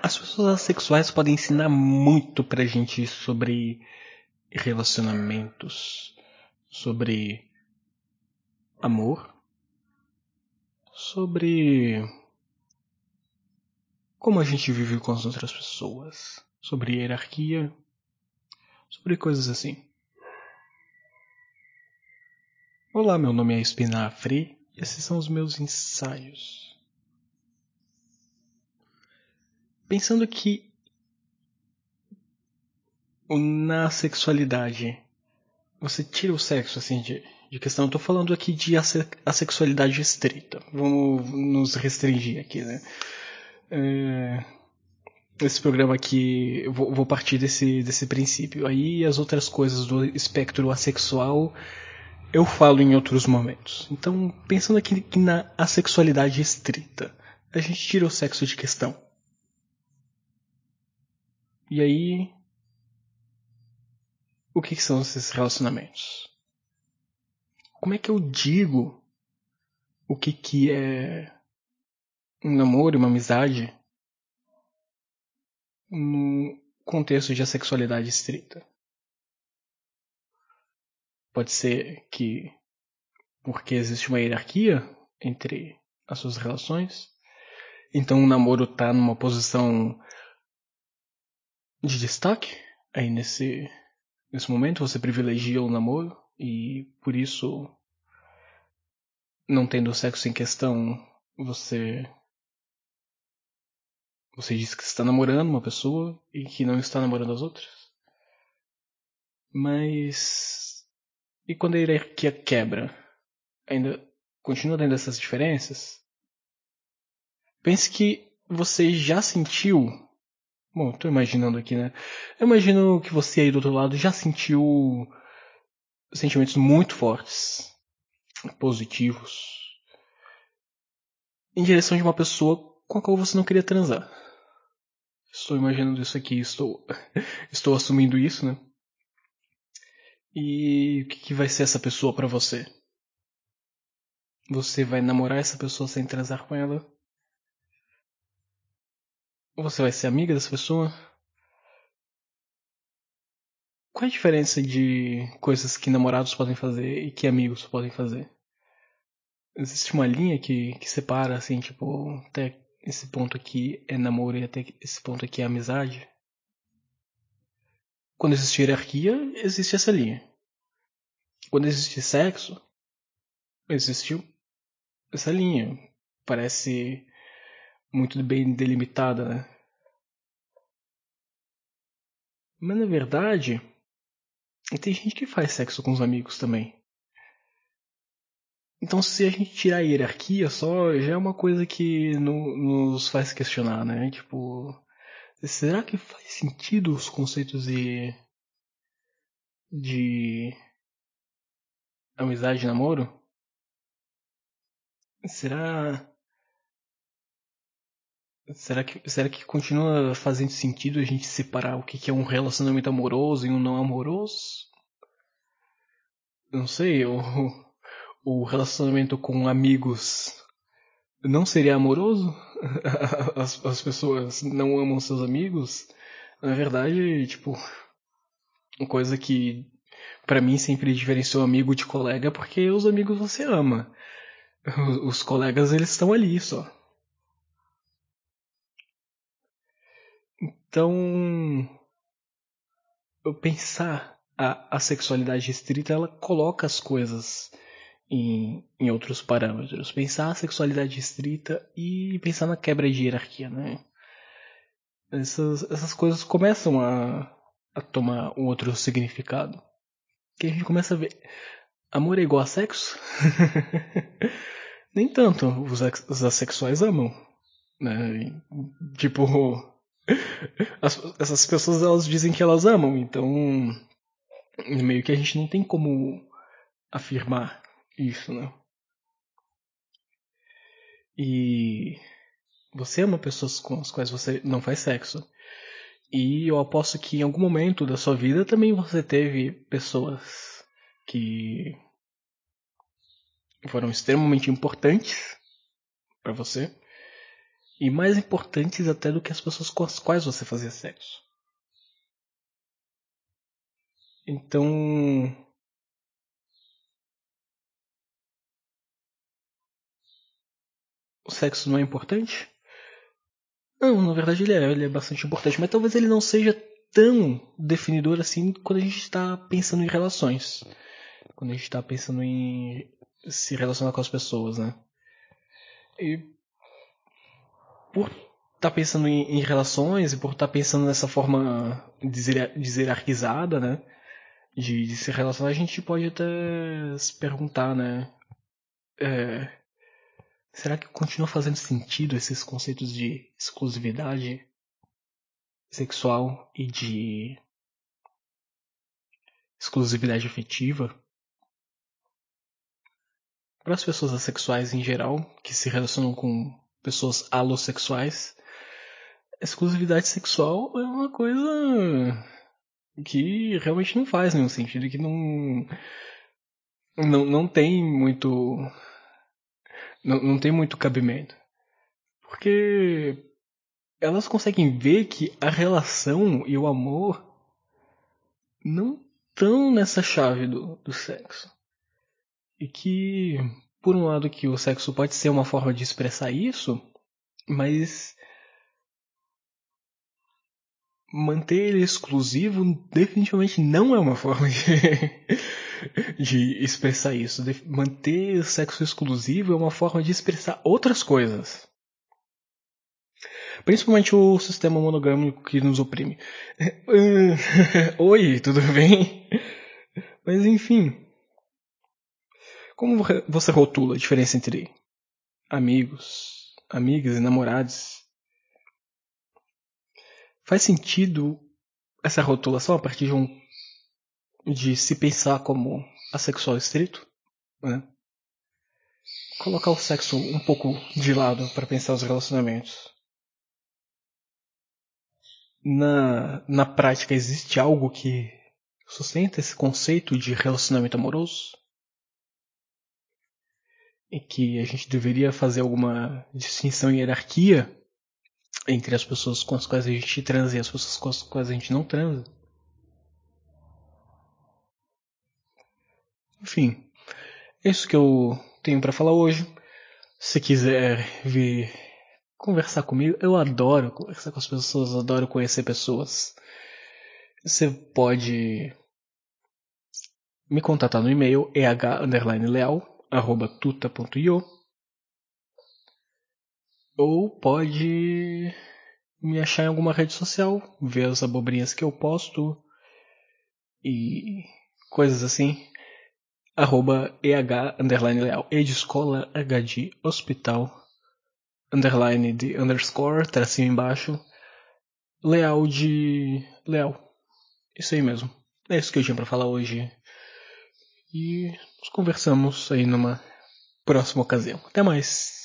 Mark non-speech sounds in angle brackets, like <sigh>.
As pessoas assexuais podem ensinar muito pra gente sobre relacionamentos, sobre amor, sobre como a gente vive com as outras pessoas, sobre hierarquia, sobre coisas assim. Olá, meu nome é Espinafre e esses são os meus ensaios. Pensando que na sexualidade você tira o sexo assim de, de questão. Eu tô falando aqui de assexualidade estrita. Vamos nos restringir aqui, né? É, esse programa aqui, vou, vou partir desse, desse princípio. Aí as outras coisas do espectro assexual eu falo em outros momentos. Então, pensando aqui na assexualidade estrita, a gente tira o sexo de questão. E aí, o que, que são esses relacionamentos? Como é que eu digo o que, que é um namoro, uma amizade no contexto de sexualidade estrita? Pode ser que porque existe uma hierarquia entre as suas relações, então o namoro está numa posição de destaque aí nesse nesse momento você privilegia o namoro e por isso não tendo sexo em questão você você diz que está namorando uma pessoa e que não está namorando as outras. Mas e quando a hierarquia quebra? Ainda continua tendo essas diferenças? Pense que você já sentiu Bom, tô imaginando aqui, né? Eu imagino que você aí do outro lado já sentiu sentimentos muito fortes, positivos, em direção de uma pessoa com a qual você não queria transar. Estou imaginando isso aqui, estou, <laughs> estou assumindo isso, né? E o que, que vai ser essa pessoa para você? Você vai namorar essa pessoa sem transar com ela? Você vai ser amiga dessa pessoa? Qual é a diferença de coisas que namorados podem fazer e que amigos podem fazer? Existe uma linha que, que separa, assim, tipo, até esse ponto aqui é namoro e até esse ponto aqui é amizade? Quando existe hierarquia, existe essa linha. Quando existe sexo, existe essa linha. Parece muito bem delimitada, né? Mas na verdade, tem gente que faz sexo com os amigos também. Então se a gente tirar a hierarquia só, já é uma coisa que no, nos faz questionar, né? Tipo, será que faz sentido os conceitos de de amizade e namoro? Será Será que, será que continua fazendo sentido a gente separar o que é um relacionamento amoroso e um não amoroso? Não sei, o, o relacionamento com amigos não seria amoroso? <laughs> As, as pessoas não amam seus amigos? Na verdade, tipo, uma coisa que para mim sempre diferenciou amigo de colega porque os amigos você ama. <laughs> Os, os colegas eles estão ali só. Então, eu pensar a, a sexualidade restrita, ela coloca as coisas em, em outros parâmetros. Pensar a sexualidade restrita e pensar na quebra de hierarquia, né? Essas, essas coisas começam a, a tomar um outro significado. Que a gente começa a ver. Amor é igual a sexo? <laughs> Nem tanto. Os, os assexuais amam. Né? Tipo, as, essas pessoas elas dizem que elas amam, então meio que a gente não tem como afirmar isso, né? E você ama pessoas com as quais você não faz sexo. E eu aposto que em algum momento da sua vida também você teve pessoas que foram extremamente importantes para você E mais importantes até do que as pessoas com as quais você fazia sexo. Então. O sexo não é importante? Não, na verdade ele é, ele é bastante importante, mas talvez ele não seja tão definidor assim quando a gente está pensando em relações. Quando a gente está pensando em se relacionar com as pessoas, né? E por estar tá pensando em, em, relações e por estar tá pensando nessa forma deserarquizada, né? De, de, se relacionar, a gente pode até se perguntar, né? É, será que continua fazendo sentido esses conceitos de exclusividade sexual e de exclusividade afetiva? Para as pessoas assexuais em geral, que se relacionam com pessoas alossexuais, exclusividade sexual é uma coisa que realmente não faz nenhum sentido, que não não, não tem muito não, não tem muito cabimento. Porque elas conseguem ver que a relação e o amor não estão nessa chave do, do sexo. E que, por um lado, que o sexo pode ser uma forma de expressar isso, mas manter ele exclusivo definitivamente não é uma forma de, <laughs> de expressar isso. De, manter sexo exclusivo é uma forma de expressar outras coisas. Principalmente o sistema monogâmico que nos oprime. <laughs> Oi, tudo bem? Mas enfim. Como você rotula a diferença entre amigos, amigas e namorados? Faz sentido essa rotulação a partir de um de se pensar como assexual estrito, né? Colocar o sexo um pouco de lado para pensar os relacionamentos. Na, na prática existe algo que sustenta esse conceito de relacionamento amoroso? E que a gente deveria fazer alguma distinção em hierarquia entre as pessoas com as quais a gente transa e as pessoas com as quais a gente não transa. Enfim, é isso que eu tenho para falar hoje. Se quiser vir conversar comigo, eu adoro conversar com as pessoas, adoro conhecer pessoas. Você pode me contatar no e-mail eh_leal@tuta.io ou pode me achar em alguma rede social, ver as abobrinhas que eu posto e coisas assim. Arroba EH underline leal. E de escola H de hospital underline de underscore, tracinho embaixo. Leal de leal. Isso aí mesmo. É isso que eu tinha para falar hoje. E nós conversamos aí numa próxima ocasião. Até mais.